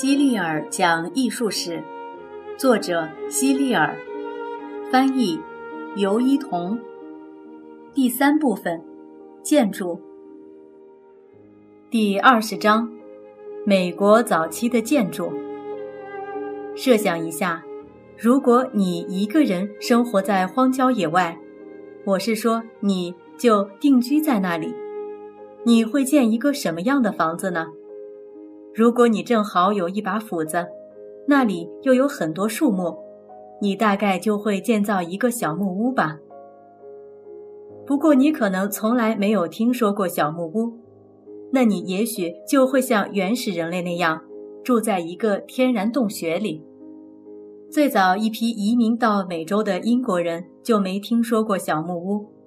希利尔讲艺术史，作者希利尔，翻译尤一彤。第三部分，建筑。第二十章，美国早期的建筑。设想一下，如果你一个人生活在荒郊野外，我是说，你就定居在那里，你会建一个什么样的房子呢？如果你正好有一把斧子，那里又有很多树木，你大概就会建造一个小木屋吧。不过你可能从来没有听说过小木屋，那你也许就会像原始人类那样，住在一个天然洞穴里。最早一批移民到美洲的英国人就没听说过小木屋。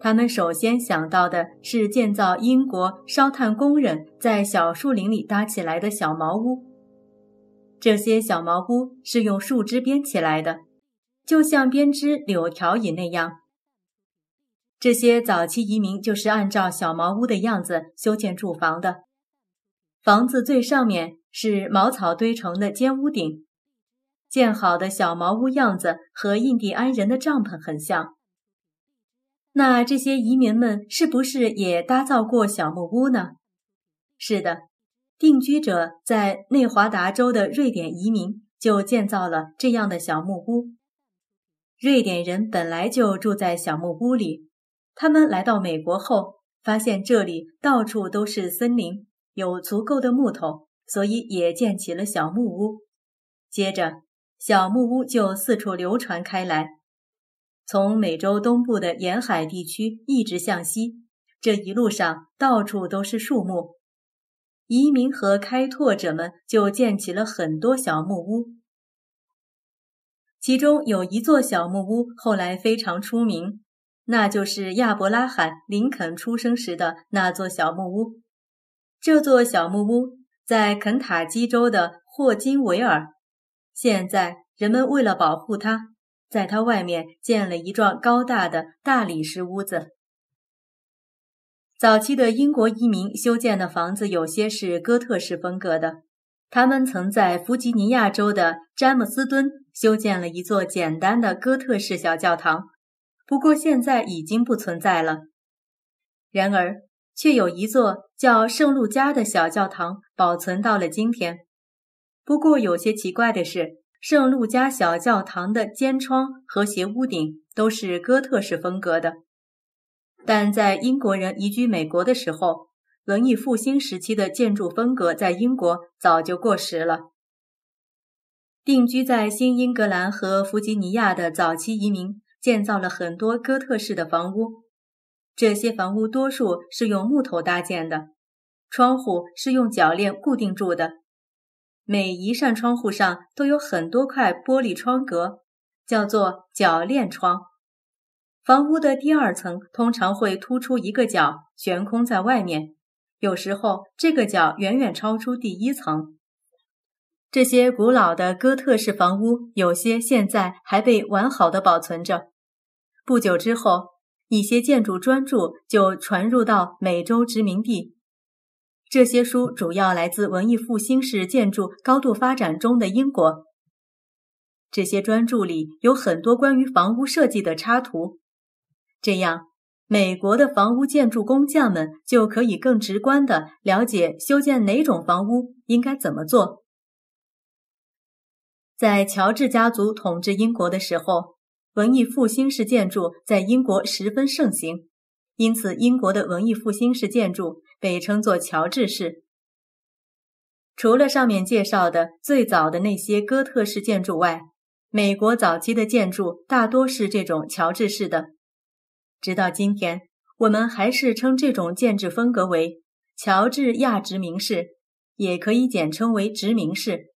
他们首先想到的是建造英国烧炭工人在小树林里搭起来的小茅屋。这些小茅屋是用树枝编起来的，就像编织柳条椅那样。这些早期移民就是按照小茅屋的样子修建住房的。房子最上面是茅草堆成的尖屋顶，建好的小茅屋样子和印第安人的帐篷很像。那这些移民们是不是也搭造过小木屋呢？是的，定居者在内华达州的瑞典移民就建造了这样的小木屋。瑞典人本来就住在小木屋里，他们来到美国后，发现这里到处都是森林，有足够的木头，所以也建起了小木屋。接着，小木屋就四处流传开来。从美洲东部的沿海地区一直向西，这一路上到处都是树木。移民和开拓者们就建起了很多小木屋，其中有一座小木屋后来非常出名，那就是亚伯拉罕·林肯出生时的那座小木屋。这座小木屋在肯塔基州的霍金维尔，现在人们为了保护它。在它外面建了一幢高大的大理石屋子。早期的英国移民修建的房子有些是哥特式风格的，他们曾在弗吉尼亚州的詹姆斯敦修建了一座简单的哥特式小教堂，不过现在已经不存在了。然而，却有一座叫圣路加的小教堂保存到了今天。不过，有些奇怪的是。圣路加小教堂的尖窗和斜屋顶都是哥特式风格的，但在英国人移居美国的时候，文艺复兴时期的建筑风格在英国早就过时了。定居在新英格兰和弗吉尼亚的早期移民建造了很多哥特式的房屋，这些房屋多数是用木头搭建的，窗户是用铰链固定住的。每一扇窗户上都有很多块玻璃窗格，叫做铰链窗。房屋的第二层通常会突出一个角，悬空在外面。有时候，这个角远远超出第一层。这些古老的哥特式房屋，有些现在还被完好的保存着。不久之后，一些建筑专著就传入到美洲殖民地。这些书主要来自文艺复兴式建筑高度发展中的英国。这些专著里有很多关于房屋设计的插图，这样美国的房屋建筑工匠们就可以更直观地了解修建哪种房屋应该怎么做。在乔治家族统治英国的时候，文艺复兴式建筑在英国十分盛行，因此英国的文艺复兴式建筑。被称作乔治式。除了上面介绍的最早的那些哥特式建筑外，美国早期的建筑大多是这种乔治式的。直到今天，我们还是称这种建筑风格为乔治亚殖民式，也可以简称为殖民式。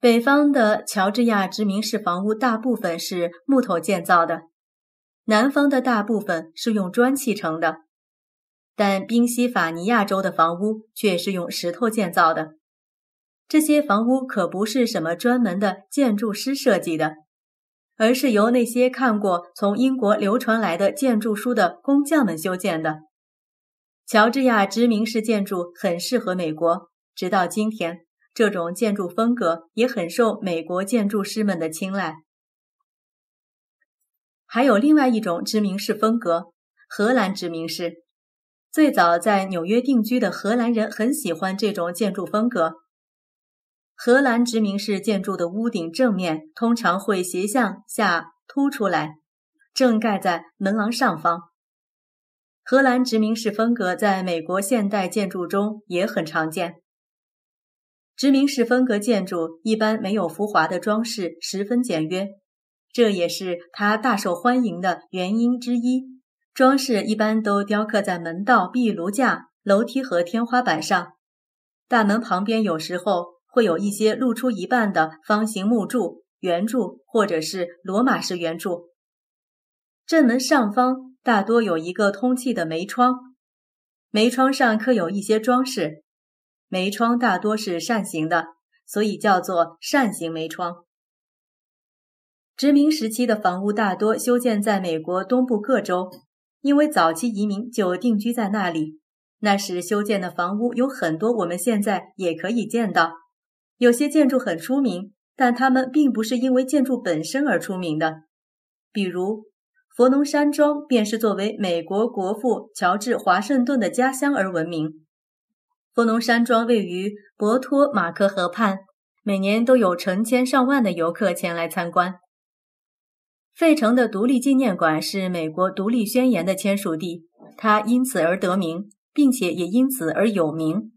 北方的乔治亚殖民式房屋大部分是木头建造的，南方的大部分是用砖砌成的。但宾夕法尼亚州的房屋却是用石头建造的。这些房屋可不是什么专门的建筑师设计的，而是由那些看过从英国流传来的建筑书的工匠们修建的。乔治亚殖民式建筑很适合美国，直到今天，这种建筑风格也很受美国建筑师们的青睐。还有另外一种殖民式风格——荷兰殖民式。最早在纽约定居的荷兰人很喜欢这种建筑风格。荷兰殖民式建筑的屋顶正面通常会斜向下凸出来，正盖在门廊上方。荷兰殖民式风格在美国现代建筑中也很常见。殖民式风格建筑一般没有浮华的装饰，十分简约。这也是它大受欢迎的原因之一。装饰一般都雕刻在门道、壁炉架、楼梯和天花板上。大门旁边有时候会有一些露出一半的方形木柱、圆柱或者是罗马式圆柱。正门上方大多有一个通气的煤窗，煤窗上刻有一些装饰。煤窗大多是扇形的，所以叫做扇形煤窗。殖民时期的房屋大多修建在美国东部各州，因为早期移民就定居在那里。那时修建的房屋有很多，我们现在也可以见到。有些建筑很出名，但它们并不是因为建筑本身而出名的。比如佛农山庄便是作为美国国父乔治华盛顿的家乡而闻名。佛农山庄位于博托马克河畔，每年都有成千上万的游客前来参观。费城的独立纪念馆是美国独立宣言的签署地，它因此而得名，并且也因此而有名。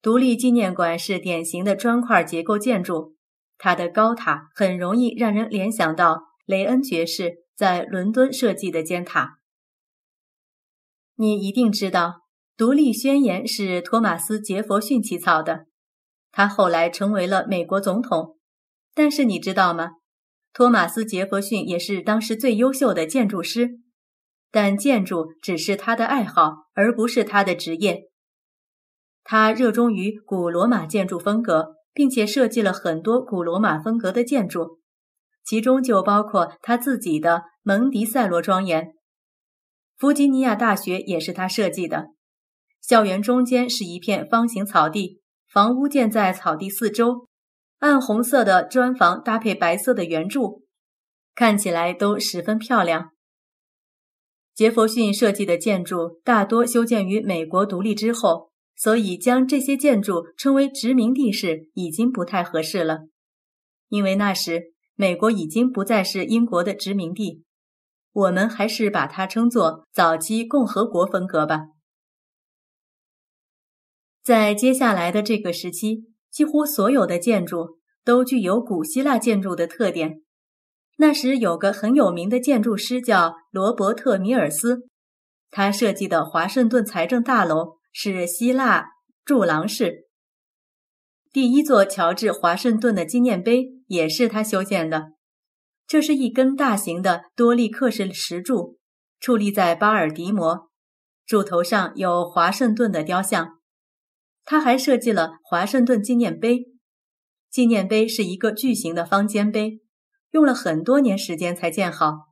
独立纪念馆是典型的砖块结构建筑，它的高塔很容易让人联想到雷恩爵士在伦敦设计的尖塔。你一定知道，独立宣言是托马斯·杰佛逊起草的，他后来成为了美国总统。但是你知道吗？托马斯·杰弗逊也是当时最优秀的建筑师，但建筑只是他的爱好，而不是他的职业。他热衷于古罗马建筑风格，并且设计了很多古罗马风格的建筑，其中就包括他自己的蒙迪塞罗庄园。弗吉尼亚大学也是他设计的。校园中间是一片方形草地，房屋建在草地四周。暗红色的砖房搭配白色的圆柱，看起来都十分漂亮。杰弗逊设计的建筑大多修建于美国独立之后，所以将这些建筑称为殖民地式已经不太合适了，因为那时美国已经不再是英国的殖民地。我们还是把它称作早期共和国风格吧。在接下来的这个时期。几乎所有的建筑都具有古希腊建筑的特点。那时有个很有名的建筑师叫罗伯特·米尔斯，他设计的华盛顿财政大楼是希腊柱廊式。第一座乔治·华盛顿的纪念碑也是他修建的。这是一根大型的多利克式石柱，矗立在巴尔的摩，柱头上有华盛顿的雕像。他还设计了华盛顿纪念碑，纪念碑是一个巨型的方尖碑，用了很多年时间才建好，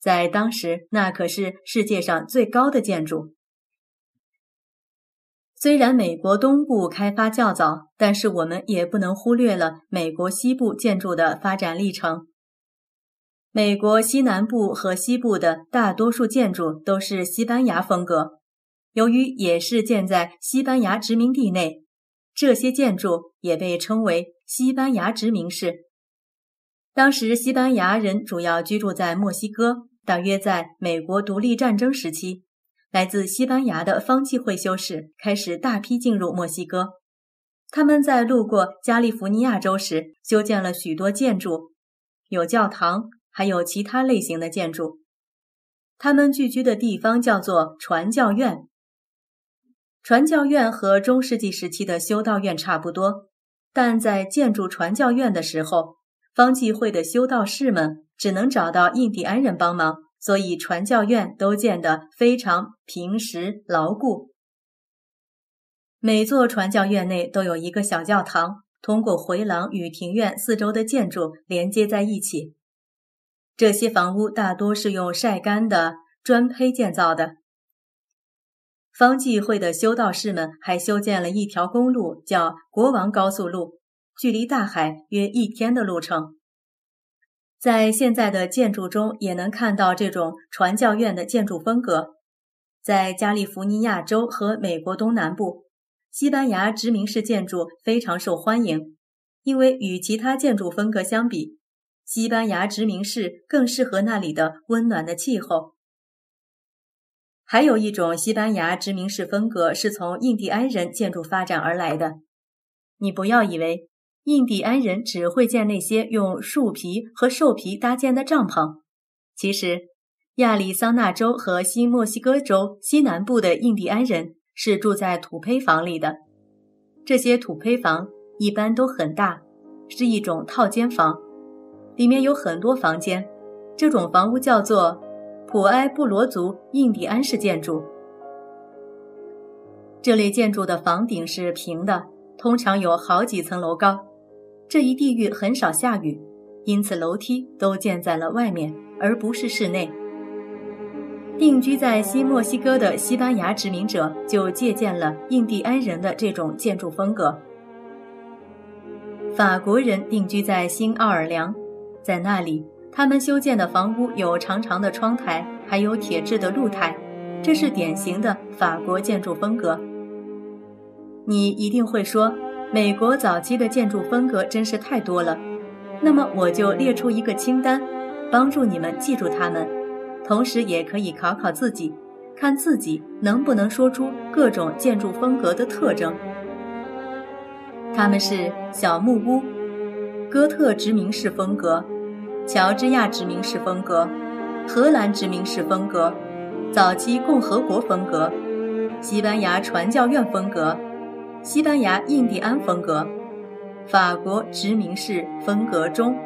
在当时那可是世界上最高的建筑。虽然美国东部开发较早，但是我们也不能忽略了美国西部建筑的发展历程。美国西南部和西部的大多数建筑都是西班牙风格。由于也是建在西班牙殖民地内，这些建筑也被称为西班牙殖民式。当时西班牙人主要居住在墨西哥，大约在美国独立战争时期，来自西班牙的方济会修士开始大批进入墨西哥。他们在路过加利福尼亚州时，修建了许多建筑，有教堂，还有其他类型的建筑。他们聚居的地方叫做传教院。传教院和中世纪时期的修道院差不多，但在建筑传教院的时候，方济会的修道士们只能找到印第安人帮忙，所以传教院都建得非常平实牢固。每座传教院内都有一个小教堂，通过回廊与庭院四周的建筑连接在一起。这些房屋大多是用晒干的砖坯建造的。方济会的修道士们还修建了一条公路，叫国王高速路，距离大海约一天的路程。在现在的建筑中也能看到这种传教院的建筑风格。在加利福尼亚州和美国东南部，西班牙殖民式建筑非常受欢迎，因为与其他建筑风格相比，西班牙殖民式更适合那里的温暖的气候。还有一种西班牙殖民式风格是从印第安人建筑发展而来的。你不要以为。印第安人只会建那些用树皮和兽皮搭建的帐篷。其实，亚利桑那州和新墨西哥州西南部的印第安人是住在土坯房里的。这些土坯房一般都很大，是一种套间房，里面有很多房间。这种房屋叫做普埃布罗族印第安式建筑。这类建筑的房顶是平的，通常有好几层楼高。这一地域很少下雨，因此楼梯都建在了外面，而不是室内。定居在新墨西哥的西班牙殖民者就借鉴了印第安人的这种建筑风格。法国人定居在新奥尔良，在那里，他们修建的房屋有长长的窗台，还有铁质的露台，这是典型的法国建筑风格。你一定会说。美国早期的建筑风格真是太多了，那么我就列出一个清单，帮助你们记住它们，同时也可以考考自己，看自己能不能说出各种建筑风格的特征。他们是小木屋、哥特殖民式风格、乔治亚殖民式风格、荷兰殖民式风格、早期共和国风格、西班牙传教院风格。西班牙印第安风格，法国殖民式风格中。